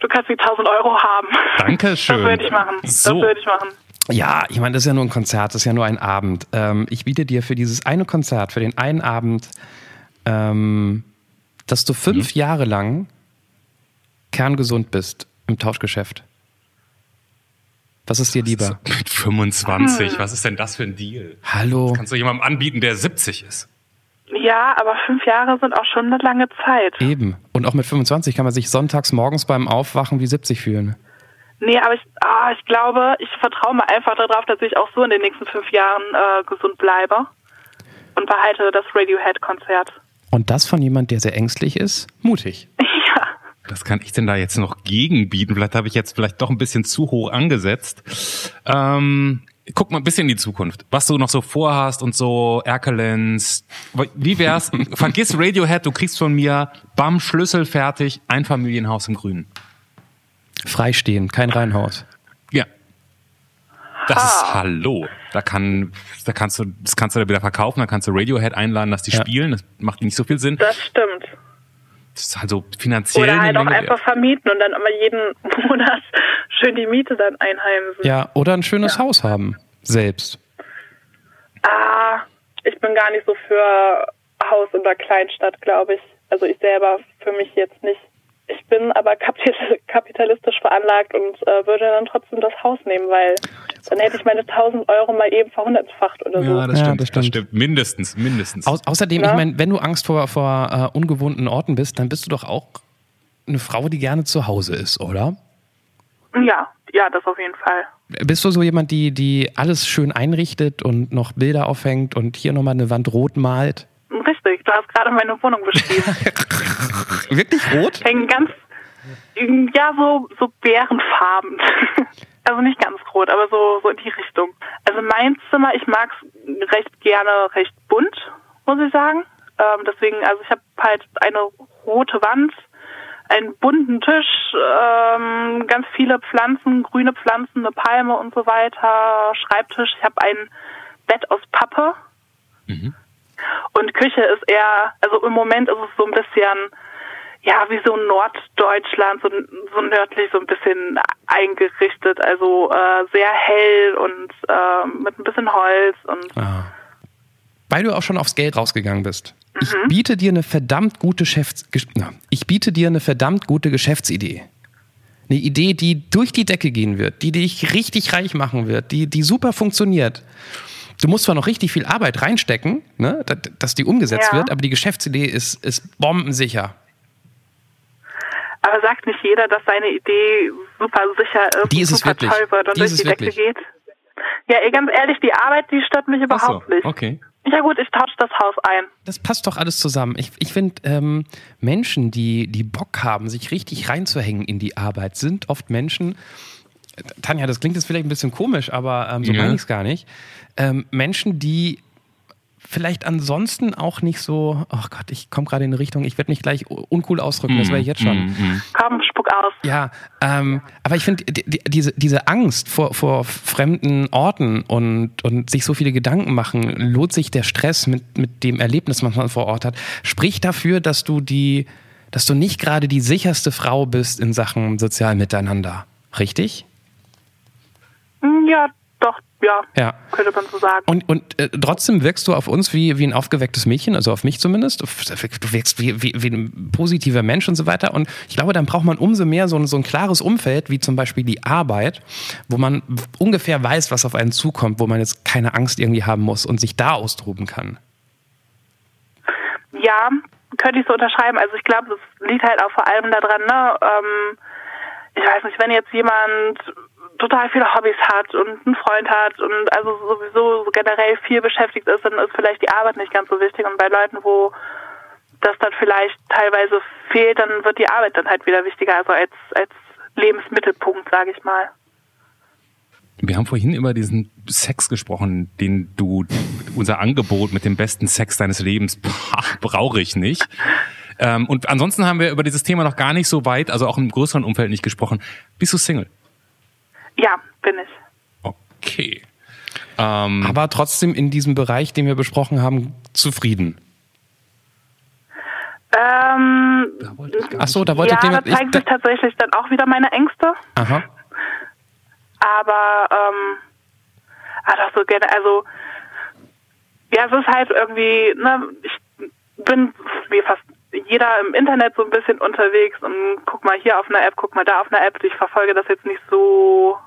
Du kannst die 1000 Euro haben. Dankeschön. Das würde ich machen. Das So. würde ich machen. Ja, ich meine, das ist ja nur ein Konzert, das ist ja nur ein Abend. Ähm, ich biete dir für dieses eine Konzert, für den einen Abend, ähm, dass du fünf Mhm. Jahre lang kerngesund bist im Tauschgeschäft. Was ist dir lieber? *laughs* Mit 25, was ist denn das für ein Deal? Hallo. Kannst du jemandem anbieten, der 70 ist? Ja, aber fünf Jahre sind auch schon eine lange Zeit. Eben. Und auch mit 25 kann man sich sonntags morgens beim Aufwachen wie 70 fühlen. Nee, aber ich, ah, ich glaube, ich vertraue mal einfach darauf, dass ich auch so in den nächsten fünf Jahren äh, gesund bleibe und behalte das Radiohead-Konzert. Und das von jemand, der sehr ängstlich ist? Mutig. *laughs* ja. Was kann ich denn da jetzt noch gegenbieten? Vielleicht habe ich jetzt vielleicht doch ein bisschen zu hoch angesetzt. Ähm, guck mal ein bisschen in die Zukunft. Was du noch so vorhast und so, Erkelenz. Wie wär's? *laughs* Vergiss Radiohead, du kriegst von mir, bam, Schlüssel fertig, Einfamilienhaus im Grünen. Freistehen, kein Reihenhaus. Ja. Das ist Hallo. Da kann, da kannst du, das kannst du da wieder verkaufen, da kannst du Radiohead einladen, dass die Ja. spielen. Das macht nicht so viel Sinn. Das stimmt. Das ist also finanziell Oder eine halt auch einfach vermieten und dann immer jeden *laughs* Monat schön die Miete dann einheimsen. Ja, oder ein schönes Haus haben. Selbst. Ah, ich bin gar nicht so für Haus in der Kleinstadt, glaube ich. Also ich selber für mich jetzt nicht. Ich bin aber kapital- kapitalistisch veranlagt und äh, würde dann trotzdem das Haus nehmen, weil dann hätte ich meine 1000 Euro mal eben verhundertfacht oder so. Ja, das Ja, stimmt. das das stimmt. stimmt. Mindestens, mindestens. Au außerdem, Ja. ich meine, wenn du Angst vor, vor äh, ungewohnten Orten bist, dann bist du doch auch eine Frau, die gerne zu Hause ist, oder? Ja, ja, das auf jeden Fall. Bist du so jemand, die, die alles schön einrichtet und noch Bilder aufhängt und hier nochmal eine Wand rot malt? Richtig, du hast gerade meine Wohnung beschrieben. *laughs* Wirklich rot? Hängen ganz, ja, so, so bärenfarben. *laughs* Also nicht ganz rot, aber so, so in die Richtung. Also mein Zimmer, ich mag es recht gerne recht bunt, muss ich sagen. Ähm, deswegen, also ich habe halt eine rote Wand, einen bunten Tisch, ähm, ganz viele Pflanzen, grüne Pflanzen, eine Palme und so weiter, Schreibtisch. Ich habe ein Bett aus Pappe. Mhm. Und Küche ist eher, also im Moment ist es so ein bisschen, ja, wie so Norddeutschland, so, so nördlich so ein bisschen eingerichtet, also äh, sehr hell und äh, mit ein bisschen Holz und. Ah. Weil du auch schon aufs Geld rausgegangen bist. Mhm. Ich biete dir eine verdammt gute Geschäfts ich biete dir eine verdammt gute Geschäftsidee. Eine Idee, die durch die Decke gehen wird, die dich richtig reich machen wird, die, die super funktioniert. Du musst zwar noch richtig viel Arbeit reinstecken, ne, dass die umgesetzt ja. wird, aber die Geschäftsidee ist, ist bombensicher. Aber sagt nicht jeder, dass seine Idee super sicher ist, die ist super es wirklich. toll wird und die durch die Decke wirklich. geht? Ja, ganz ehrlich, die Arbeit, die stört mich überhaupt so, nicht. Okay. Ja gut, ich tausche das Haus ein. Das passt doch alles zusammen. Ich, ich finde, ähm, Menschen, die, die Bock haben, sich richtig reinzuhängen in die Arbeit, sind oft Menschen, Tanja, das klingt jetzt vielleicht ein bisschen komisch, aber ähm, so ja. meine ich es gar nicht. Ähm, Menschen, die vielleicht ansonsten auch nicht so, ach oh Gott, ich komme gerade in eine Richtung, ich werde mich gleich uncool ausdrücken, das wäre ich jetzt schon. Mm, mm. Komm, spuck aus. Ja, ähm, aber ich finde, die, die, diese, diese Angst vor, vor fremden Orten und, und sich so viele Gedanken machen, lohnt sich der Stress mit, mit dem Erlebnis, was man vor Ort hat, spricht dafür, dass du die, dass du nicht gerade die sicherste Frau bist in Sachen sozialen Miteinander. Richtig? Ja, doch, ja, ja, könnte man so sagen. Und, und äh, trotzdem wirkst du auf uns wie, wie ein aufgewecktes Mädchen, also auf mich zumindest. Du wirkst wie, wie, wie ein positiver Mensch und so weiter. Und ich glaube, dann braucht man umso mehr so ein, so ein klares Umfeld, wie zum Beispiel die Arbeit, wo man ungefähr weiß, was auf einen zukommt, wo man jetzt keine Angst irgendwie haben muss und sich da austoben kann. Ja, könnte ich so unterschreiben. Also ich glaube, das liegt halt auch vor allem daran, ne? Ähm, ich weiß nicht, wenn jetzt jemand total viele Hobbys hat und einen Freund hat und also sowieso generell viel beschäftigt ist, dann ist vielleicht die Arbeit nicht ganz so wichtig. Und bei Leuten, wo das dann vielleicht teilweise fehlt, dann wird die Arbeit dann halt wieder wichtiger, also als, als Lebensmittelpunkt, sage ich mal. Wir haben vorhin über diesen Sex gesprochen, den du, unser Angebot mit dem besten Sex deines Lebens, brauche ich nicht. Ähm, und ansonsten haben wir über dieses Thema noch gar nicht so weit, also auch im größeren Umfeld nicht gesprochen. Bist du Single? Ja, bin ich. Okay. Ähm, Aber trotzdem in diesem Bereich, den wir besprochen haben, zufrieden. Ähm, Ach so, da wollte ja, jemand. da zeigen sich tatsächlich dann auch wieder meine Ängste. Aha. Aber ähm, ah, so gerne, also ja, es ist halt irgendwie, ne, ich bin wie fast jeder im Internet so ein bisschen unterwegs und guck mal hier auf einer App, guck mal da auf einer App. Ich verfolge das jetzt nicht so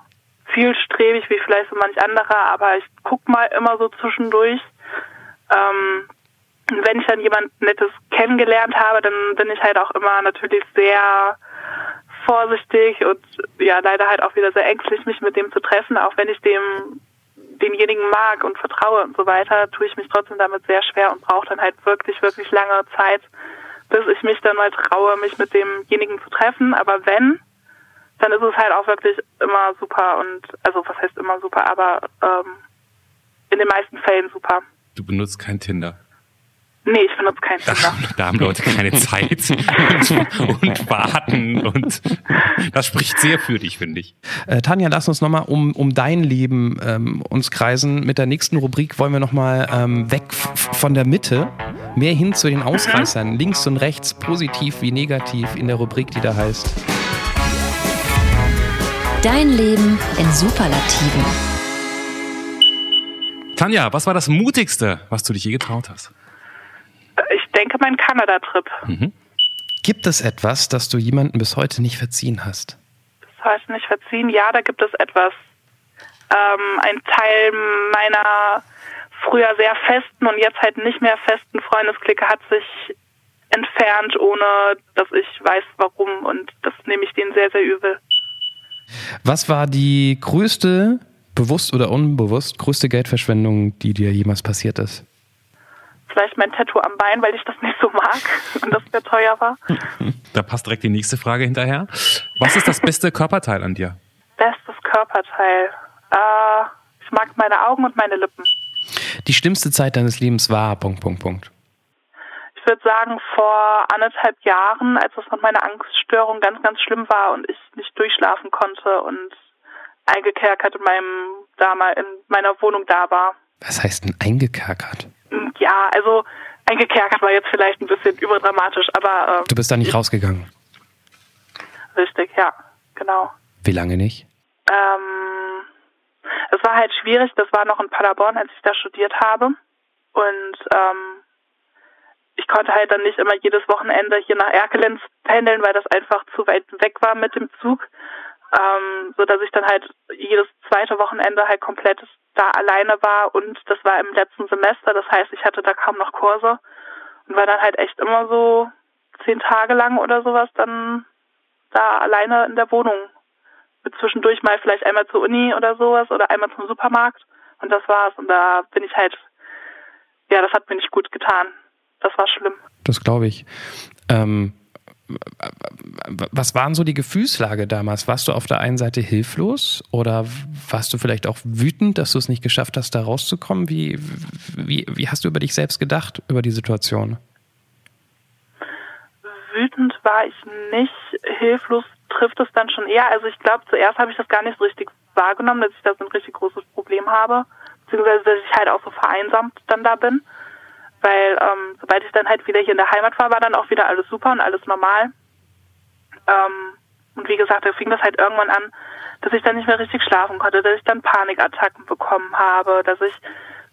zielstrebig wie vielleicht so manch anderer, aber ich guck mal immer so zwischendurch. Ähm, wenn ich dann jemand Nettes kennengelernt habe, dann bin ich halt auch immer natürlich sehr vorsichtig und ja leider halt auch wieder sehr ängstlich, mich mit dem zu treffen, auch wenn ich dem denjenigen mag und vertraue und so weiter, tue ich mich trotzdem damit sehr schwer und brauche dann halt wirklich, wirklich lange Zeit, bis ich mich dann mal traue, mich mit demjenigen zu treffen. Aber wenn, dann ist es halt auch wirklich immer super und, also was heißt immer super, aber ähm, in den meisten Fällen super. Du benutzt kein Tinder. Nee, ich benutze kein Tinder. Da haben Leute keine Zeit *laughs* und, und, warten und das spricht sehr für dich, finde ich. Äh, Tanja, lass uns nochmal um, um dein Leben ähm, uns kreisen. Mit der nächsten Rubrik wollen wir nochmal ähm, weg von der Mitte, mehr hin zu den Ausreißern, mhm. links und rechts, positiv wie negativ in der Rubrik, die da heißt. Dein Leben in Superlativen. Tanja, was war das Mutigste, was du dich je getraut hast? Ich denke, mein Kanada-Trip. Mhm. Gibt es etwas, das du jemandem bis heute nicht verziehen hast? Bis heute nicht verziehen? Ja, da gibt es etwas. Ähm, ein Teil meiner früher sehr festen und jetzt halt nicht mehr festen Freundesklicke hat sich entfernt, ohne dass ich weiß, warum. Und das nehme ich denen sehr, sehr übel. Was war die größte, bewusst oder unbewusst, größte Geldverschwendung, die dir jemals passiert ist? Vielleicht mein Tattoo am Bein, weil ich das nicht so mag *laughs* und das sehr teuer war. *laughs* Da passt direkt die nächste Frage hinterher. Was ist das beste Körperteil an dir? Bestes Körperteil. Äh, ich mag meine Augen und meine Lippen. Die schlimmste Zeit deines Lebens war. Punkt, Punkt, Punkt. Ich würde sagen, vor anderthalb Jahren, als das mit meiner Angststörung ganz, ganz schlimm war und ich nicht durchschlafen konnte und eingekerkert in meinem, da mal in meiner Wohnung da war. Was heißt denn eingekerkert? Ja, also eingekerkert war jetzt vielleicht ein bisschen überdramatisch, aber. Äh, du bist da nicht rausgegangen? Richtig, ja, genau. Wie lange nicht? Ähm, es war halt schwierig, das war noch in Paderborn, als ich da studiert habe. Und ähm, ich konnte halt dann nicht immer jedes Wochenende hier nach Erkelenz pendeln, weil das einfach zu weit weg war mit dem Zug. Ähm, so dass ich dann halt jedes zweite Wochenende halt komplett da alleine war und das war im letzten Semester, das heißt, ich hatte da kaum noch Kurse und war dann halt echt immer so zehn Tage lang oder sowas dann da alleine in der Wohnung. Mit zwischendurch mal vielleicht einmal zur Uni oder sowas oder einmal zum Supermarkt und das war's. Und da bin ich halt, ja, das hat mir nicht gut getan. Das war schlimm. Das glaube ich. Ähm, was waren so die Gefühlslage damals? Warst du auf der einen Seite hilflos oder warst du vielleicht auch wütend, dass du es nicht geschafft hast, da rauszukommen? Wie, wie, wie hast du über dich selbst gedacht, über die Situation? Wütend war ich nicht, hilflos trifft es dann schon eher. Also ich glaube, zuerst habe ich das gar nicht so richtig wahrgenommen, dass ich da so ein richtig großes Problem habe, beziehungsweise dass ich halt auch so vereinsamt dann da bin weil ähm, sobald ich dann halt wieder hier in der Heimat war, war dann auch wieder alles super und alles normal. Ähm, und wie gesagt, da fing das halt irgendwann an, dass ich dann nicht mehr richtig schlafen konnte, dass ich dann Panikattacken bekommen habe, dass ich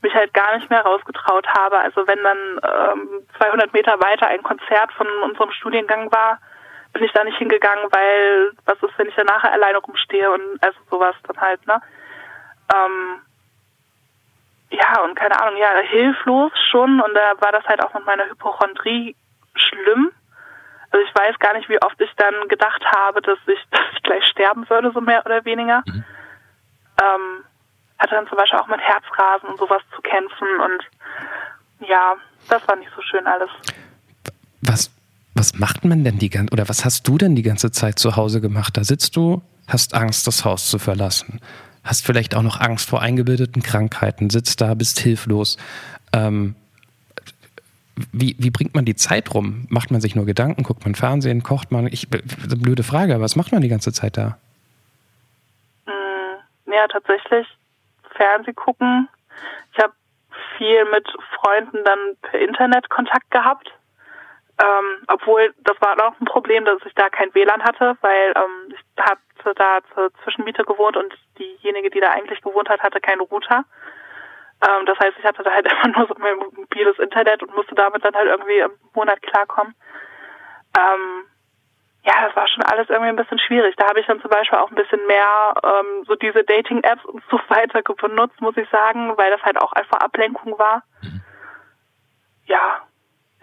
mich halt gar nicht mehr rausgetraut habe. Also wenn dann ähm, 200 Meter weiter ein Konzert von unserem Studiengang war, bin ich da nicht hingegangen, weil was ist, wenn ich dann nachher alleine rumstehe und also sowas dann halt, ne? Ähm, ja, und keine Ahnung, ja, hilflos schon. Und da war das halt auch mit meiner Hypochondrie schlimm. Also ich weiß gar nicht, wie oft ich dann gedacht habe, dass ich, *laughs* dass ich gleich sterben würde, so mehr oder weniger. Mhm. Ähm, hatte dann zum Beispiel auch mit Herzrasen und sowas zu kämpfen und ja, das war nicht so schön alles. Was, was macht man denn die ganze, oder was hast du denn die ganze Zeit zu Hause gemacht? Da sitzt du, hast Angst, das Haus zu verlassen hast vielleicht auch noch Angst vor eingebildeten Krankheiten, sitzt da, bist hilflos. Ähm, wie, wie bringt man die Zeit rum? Macht man sich nur Gedanken, guckt man Fernsehen, kocht man? Ich, blöde Frage, was macht man die ganze Zeit da? Mm, ja, tatsächlich Fernseh gucken. Ich habe viel mit Freunden dann per Internet Kontakt gehabt. Ähm, obwohl, das war auch ein Problem, dass ich da kein WLAN hatte, weil ähm, ich habe da zur Zwischenmiete gewohnt und diejenige, die da eigentlich gewohnt hat, hatte keinen Router. Ähm, das heißt, ich hatte da halt *laughs* immer nur so mein mobiles Internet und musste damit dann halt irgendwie im Monat klarkommen. Ähm, ja, das war schon alles irgendwie ein bisschen schwierig. Da habe ich dann zum Beispiel auch ein bisschen mehr ähm, so diese Dating-Apps und so *laughs* weiter benutzt, muss ich sagen, weil das halt auch einfach Ablenkung war. Mhm. Ja,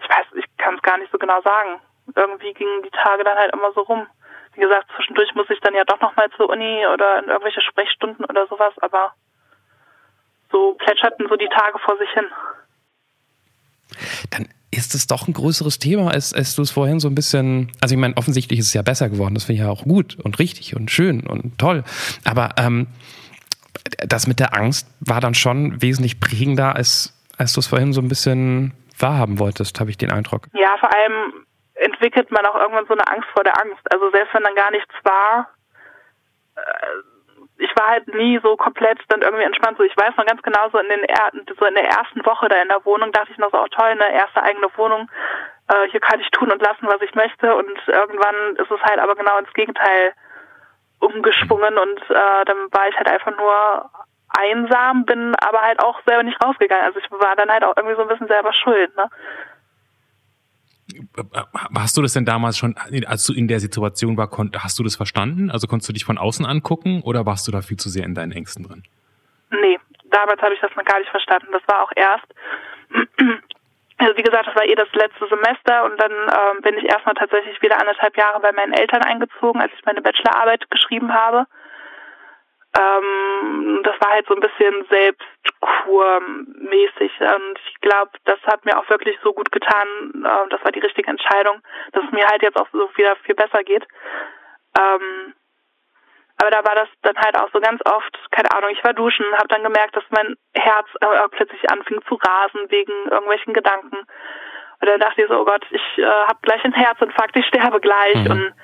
ich weiß, ich kann es gar nicht so genau sagen. Irgendwie gingen die Tage dann halt immer so rum wie gesagt, zwischendurch muss ich dann ja doch nochmal zur Uni oder in irgendwelche Sprechstunden oder sowas, aber so plätscherten so die Tage vor sich hin. Dann ist es doch ein größeres Thema, als, als du es vorhin so ein bisschen. Also ich meine, offensichtlich ist es ja besser geworden. Das finde ich ja auch gut und richtig und schön und toll. Aber ähm, das mit der Angst war dann schon wesentlich prägender, als, als du es vorhin so ein bisschen wahrhaben wolltest, habe ich den Eindruck. Ja, vor allem entwickelt man auch irgendwann so eine Angst vor der Angst. Also selbst wenn dann gar nichts war, äh, ich war halt nie so komplett dann irgendwie entspannt. So, ich weiß noch ganz genau, so in den so in der ersten Woche da in der Wohnung dachte ich noch so, oh toll, eine erste eigene Wohnung. Äh, hier kann ich tun und lassen, was ich möchte. Und irgendwann ist es halt aber genau ins Gegenteil umgeschwungen und äh, dann war ich halt einfach nur einsam, bin aber halt auch selber nicht rausgegangen. Also ich war dann halt auch irgendwie so ein bisschen selber schuld, ne? Hast du das denn damals schon, als du in der Situation war, hast du das verstanden? Also konntest du dich von außen angucken oder warst du da viel zu sehr in deinen Ängsten drin? Nee, damals habe ich das noch gar nicht verstanden. Das war auch erst, *clears throat* also wie gesagt, das war eh das letzte Semester und dann ähm, bin ich erstmal tatsächlich wieder anderthalb Jahre bei meinen Eltern eingezogen, als ich meine Bachelorarbeit geschrieben habe. Ähm, das war halt so ein bisschen selbstkurmäßig und ich glaube, das hat mir auch wirklich so gut getan. Äh, das war die richtige Entscheidung, dass es mir halt jetzt auch so wieder viel besser geht. Ähm, aber da war das dann halt auch so ganz oft, keine Ahnung, ich war duschen, habe dann gemerkt, dass mein Herz äh, plötzlich anfing zu rasen wegen irgendwelchen Gedanken. Und dann dachte ich so, oh Gott, ich äh, habe gleich einen Herzinfarkt, ich sterbe gleich. Mhm. Und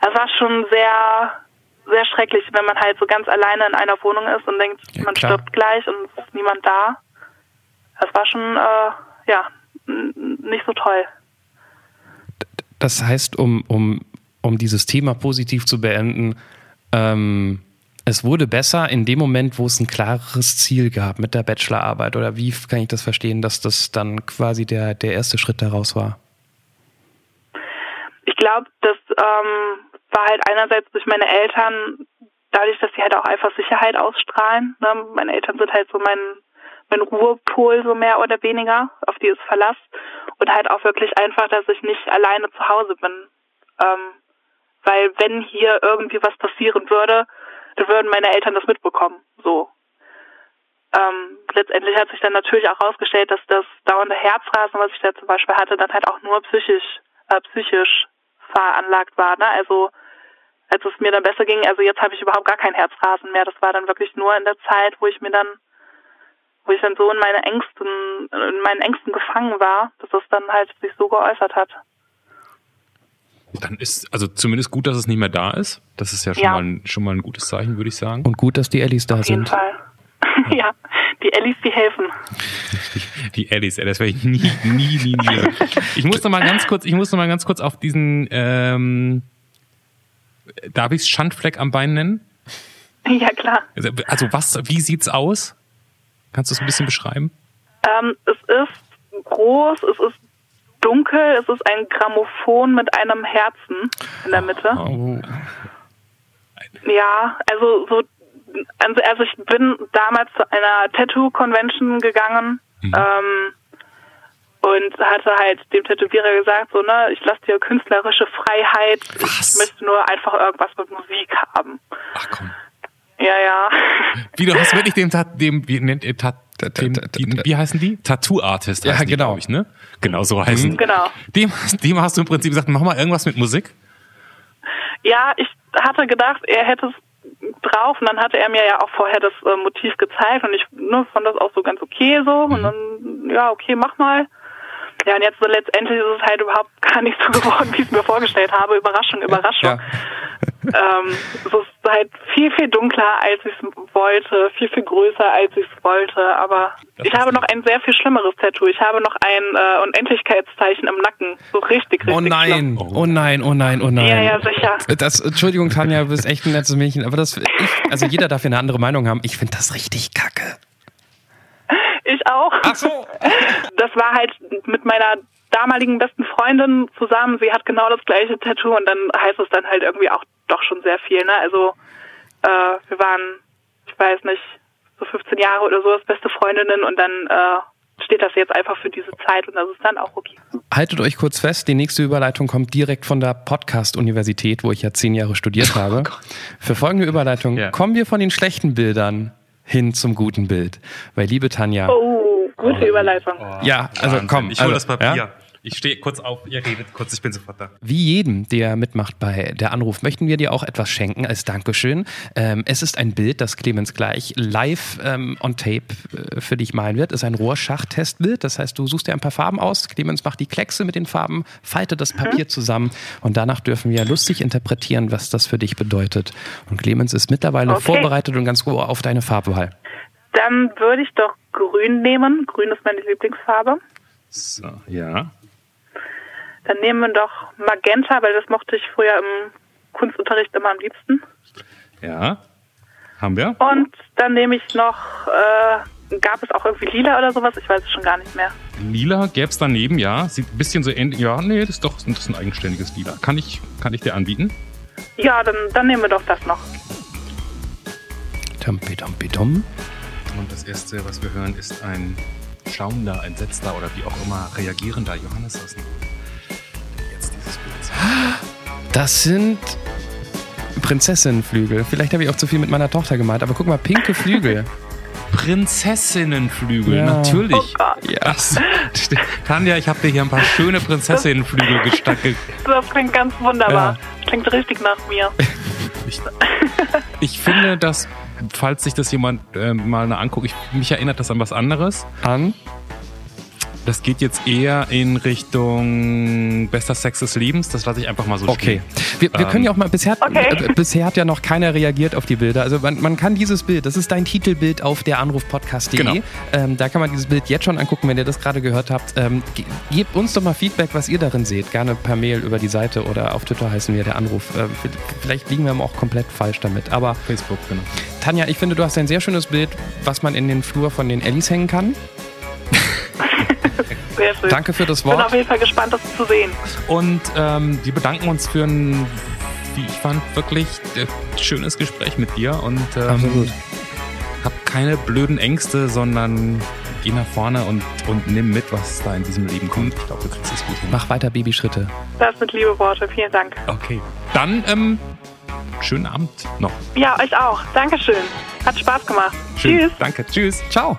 es war schon sehr, sehr schrecklich, wenn man halt so ganz alleine in einer Wohnung ist und denkt, Ja, man klar. stirbt gleich und es ist niemand da. Das war schon, äh, ja, nicht so toll. Das heißt, um, um, um dieses Thema positiv zu beenden, ähm, es wurde besser in dem Moment, wo es ein klares Ziel gab mit der Bachelorarbeit. Oder wie kann ich das verstehen, dass das dann quasi der, der erste Schritt daraus war? Ich glaube, das ähm, war halt einerseits durch meine Eltern, dadurch, dass sie halt auch einfach Sicherheit ausstrahlen. Ne? Meine Eltern sind halt so mein, mein Ruhepol, so mehr oder weniger, auf die es Verlass. Und halt auch wirklich einfach, dass ich nicht alleine zu Hause bin. Ähm, weil wenn hier irgendwie was passieren würde, dann würden meine Eltern das mitbekommen. So. Ähm, letztendlich hat sich dann natürlich auch herausgestellt, dass das dauernde Herzrasen, was ich da zum Beispiel hatte, dann halt auch nur psychisch, äh, psychisch veranlagt war. Ne? Also als es mir dann besser ging, also jetzt habe ich überhaupt gar kein Herzrasen mehr. Das war dann wirklich nur in der Zeit, wo ich mir dann, wo ich dann so in meine Ängsten, in meinen Ängsten gefangen war, dass es dann halt sich so geäußert hat. Dann ist also zumindest gut, dass es nicht mehr da ist. Das ist ja schon, Ja. Mal, ein, schon mal ein gutes Zeichen, würde ich sagen. Und gut, dass die Ellis da Auf jeden sind. Fall. *laughs* ja, die Ellis, die helfen. *laughs* Die Alice, ey, das werde ich nie, nie, nie, nie. Ich muss noch mal ganz kurz, ich muss noch mal ganz kurz auf diesen, ähm, darf ich es Schandfleck am Bein nennen? Ja, klar. Also, also was, wie sieht's aus? Kannst du es ein bisschen beschreiben? Ähm, es ist groß, es ist dunkel, es ist ein Grammophon mit einem Herzen in der Mitte. Oh. Ja, also so, also, also ich bin damals zu einer Tattoo-Convention gegangen ähm, und hatte halt dem Tätowierer gesagt, so ne, ich lasse dir künstlerische Freiheit, Was? ich möchte nur einfach irgendwas mit Musik haben. Ach komm. Ja, ja. Wie, du hast wirklich dem, Tat, dem wie nennt ihr Tat, dem, die, ta- wie heißen die? Tattoo-Artist Ja, die, genau. glaub ich, ne? Genau, so heißen die. Genau. Dem, dem hast du im Prinzip gesagt, mach mal irgendwas mit Musik. Ja, ich hatte gedacht, er hätte es drauf und dann hatte er mir ja auch vorher das äh, Motiv gezeigt und ich ne, fand das auch so ganz okay so und dann, ja, okay, mach mal. Ja, und jetzt so letztendlich ist es halt überhaupt *laughs* gar nicht so geworden, wie ich es mir vorgestellt habe. Überraschung, Überraschung. Ja. Ähm, es ist halt viel, viel dunkler, als ich es wollte, viel, viel größer, als ich es wollte. Aber Das ich habe noch ein sehr viel schlimmeres Tattoo. Ich habe noch ein äh, Unendlichkeitszeichen im Nacken. So richtig, richtig Oh nein, schlimm. oh nein, oh nein, oh nein. Ja, ja, sicher. Das, Entschuldigung, Tanja, du bist echt ein nettes Mädchen, aber das, ich, also jeder darf ja eine andere Meinung haben. Ich finde das richtig kacke. Ich auch. Ach so. *laughs* Das war halt mit meiner damaligen besten Freundin zusammen. Sie hat genau das gleiche Tattoo und dann heißt es dann halt irgendwie auch doch schon sehr viel. Ne? Also äh, wir waren, ich weiß nicht, so 15 Jahre oder so als beste Freundinnen und dann äh, steht das jetzt einfach für diese Zeit und das ist dann auch okay. Haltet euch kurz fest, die nächste Überleitung kommt direkt von der Podcast-Universität, wo ich ja zehn Jahre studiert *laughs* habe. Für folgende Überleitung Ja. kommen wir von den schlechten Bildern hin zum guten Bild. Weil, liebe Tanja, Oh, gute Überleitung. ja, also Wahnsinn. komm. Ich hole also, das Papier. ja? Ich stehe kurz auf, ihr redet kurz, ich bin sofort da. Wie jedem, der mitmacht bei der Anruf, möchten wir dir auch etwas schenken als Dankeschön. Ähm, es ist ein Bild, das Clemens gleich live ähm, on tape äh, für dich malen wird. Es ist ein Rohrschacht-Testbild. Das heißt, du suchst dir ein paar Farben aus. Clemens macht die Kleckse mit den Farben, faltet das Papier zusammen und danach dürfen wir lustig interpretieren, was das für dich bedeutet. Und Clemens ist mittlerweile Okay. vorbereitet und ganz ohr auf deine Farbwahl. Dann würde ich doch grün nehmen. Grün ist meine Lieblingsfarbe. So, ja. Dann nehmen wir doch Magenta, weil das mochte ich früher im Kunstunterricht immer am liebsten. Ja. Haben wir? Und dann nehme ich noch, äh, gab es auch irgendwie lila oder sowas? Ich weiß es schon gar nicht mehr. Lila gäb's daneben, ja. Sieht ein bisschen so ähnlich. Ja, nee, das ist doch das ist ein eigenständiges Lila. Kann ich, kann ich dir anbieten? Ja, dann, dann nehmen wir doch das noch. Tumpi, tumpi, tum. Und das erste, was wir hören, ist ein schauender, entsetzter oder wie auch immer reagierender Johannes aus dem Das sind Prinzessinnenflügel. Vielleicht habe ich auch zu viel mit meiner Tochter gemalt, aber guck mal, pinke Flügel. *laughs* Prinzessinnenflügel, Ja. natürlich. Oh Gott. Ja. Tanja, ich habe dir hier ein paar schöne Prinzessinnenflügel gestackelt. Das klingt ganz wunderbar. Klingt richtig nach mir. Ich, ich finde, dass, falls sich das jemand äh, mal anguckt, ich, mich erinnert das an was anderes. An? Das geht jetzt eher in Richtung bester Sex des Lebens. Das lasse ich einfach mal so okay. stehen. Wir, wir Ähm, können ja auch mal, bisher, Okay. äh, bisher hat ja noch keiner reagiert auf die Bilder. Also man, man kann dieses Bild, das ist dein Titelbild auf der Anrufpodcast.de. Genau. Ähm, da kann man dieses Bild jetzt schon angucken, wenn ihr das gerade gehört habt. Ähm, ge- gebt uns doch mal Feedback, was ihr darin seht. Gerne per Mail über die Seite oder auf Twitter heißen wir der Anruf. Ähm, vielleicht liegen wir auch komplett falsch damit. Aber Facebook, genau. Tanja, ich finde, du hast ein sehr schönes Bild, was man in den Flur von den Ellis hängen kann. *laughs* Sehr schön. Danke für das Ich bin auf Wort. jeden Fall gespannt, das zu sehen. Und ähm, wir bedanken uns für ein, wie ich fand, wirklich äh, schönes Gespräch mit dir. Und ähm, Absolut. hab keine blöden Ängste, sondern geh nach vorne und, und nimm mit, was da in diesem Leben kommt. Ich glaube, du kriegst es gut hin. Mach weiter Babyschritte. Das sind liebe Worte. Vielen Dank. Okay. Dann ähm, schönen Abend noch. Ja, euch auch. Dankeschön. Hat Spaß gemacht. Schön. Tschüss. Danke. Tschüss. Ciao.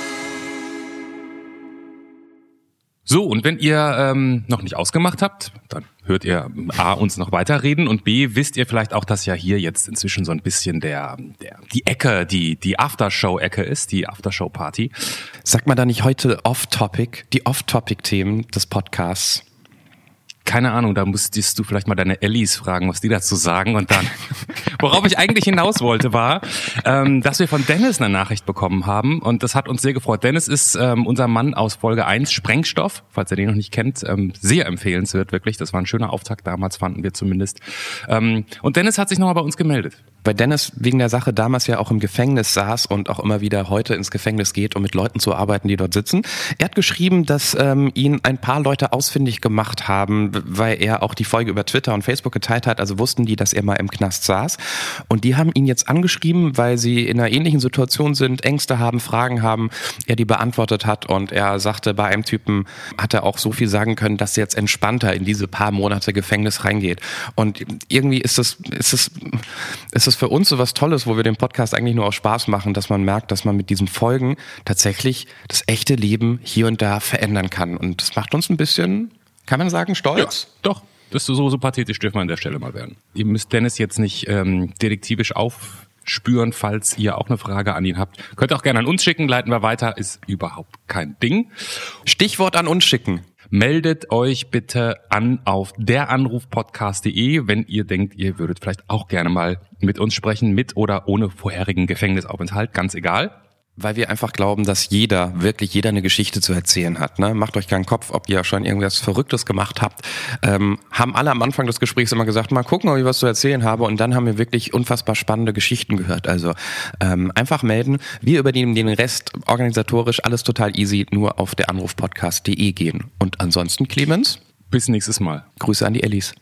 So, und wenn ihr ähm, noch nicht ausgemacht habt, dann hört ihr A, uns noch weiterreden und B, wisst ihr vielleicht auch, dass ja hier jetzt inzwischen so ein bisschen der, der die Ecke, die, die Aftershow-Ecke ist, die Aftershow-Party. Sag mal da nicht heute Off-Topic, die Off-Topic-Themen des Podcasts. Keine Ahnung, da musstest du vielleicht mal deine Ellis fragen, was die dazu sagen. Und dann, worauf ich eigentlich hinaus wollte, war, ähm, dass wir von Dennis eine Nachricht bekommen haben. Und das hat uns sehr gefreut. Dennis ist ähm, unser Mann aus Folge 1, Sprengstoff, falls ihr den noch nicht kennt. Ähm, sehr empfehlenswert, wirklich. Das war ein schöner Auftakt damals, fanden wir zumindest. Ähm, und Dennis hat sich nochmal bei uns gemeldet. Weil Dennis wegen der Sache damals ja auch im Gefängnis saß und auch immer wieder heute ins Gefängnis geht, um mit Leuten zu arbeiten, die dort sitzen. Er hat geschrieben, dass ähm, ihn ein paar Leute ausfindig gemacht haben, weil er auch die Folge über Twitter und Facebook geteilt hat. Also wussten die, dass er mal im Knast saß. Und die haben ihn jetzt angeschrieben, weil sie in einer ähnlichen Situation sind, Ängste haben, Fragen haben. Er die beantwortet hat und er sagte, bei einem Typen hat er auch so viel sagen können, dass er jetzt entspannter in diese paar Monate Gefängnis reingeht. Und irgendwie ist es, ist es, ist es für uns so was Tolles, wo wir den Podcast eigentlich nur aus Spaß machen, dass man merkt, dass man mit diesen Folgen tatsächlich das echte Leben hier und da verändern kann. Und das macht uns ein bisschen, kann man sagen, stolz. Doch, das ist so, so pathetisch dürfen wir an der Stelle mal werden. Ihr müsst Dennis jetzt nicht ähm, detektivisch aufspüren, falls ihr auch eine Frage an ihn habt. Könnt auch gerne an uns schicken, leiten wir weiter, ist überhaupt kein Ding. Stichwort an uns schicken. Meldet euch bitte an auf deranrufpodcast.de, wenn ihr denkt, ihr würdet vielleicht auch gerne mal mit uns sprechen, mit oder ohne vorherigen Gefängnisaufenthalt, ganz egal. Weil wir einfach glauben, dass jeder, wirklich jeder eine Geschichte zu erzählen hat. Ne? Macht euch keinen Kopf, ob ihr schon irgendwas Verrücktes gemacht habt. Ähm, haben alle am Anfang des Gesprächs immer gesagt, mal gucken, ob ich was zu erzählen habe. Und dann haben wir wirklich unfassbar spannende Geschichten gehört. Also ähm, einfach melden. Wir übernehmen den Rest organisatorisch, alles total easy, nur auf der Anrufpodcast.de gehen. Und ansonsten, Clemens, Bis nächstes Mal. Grüße an die Ellis.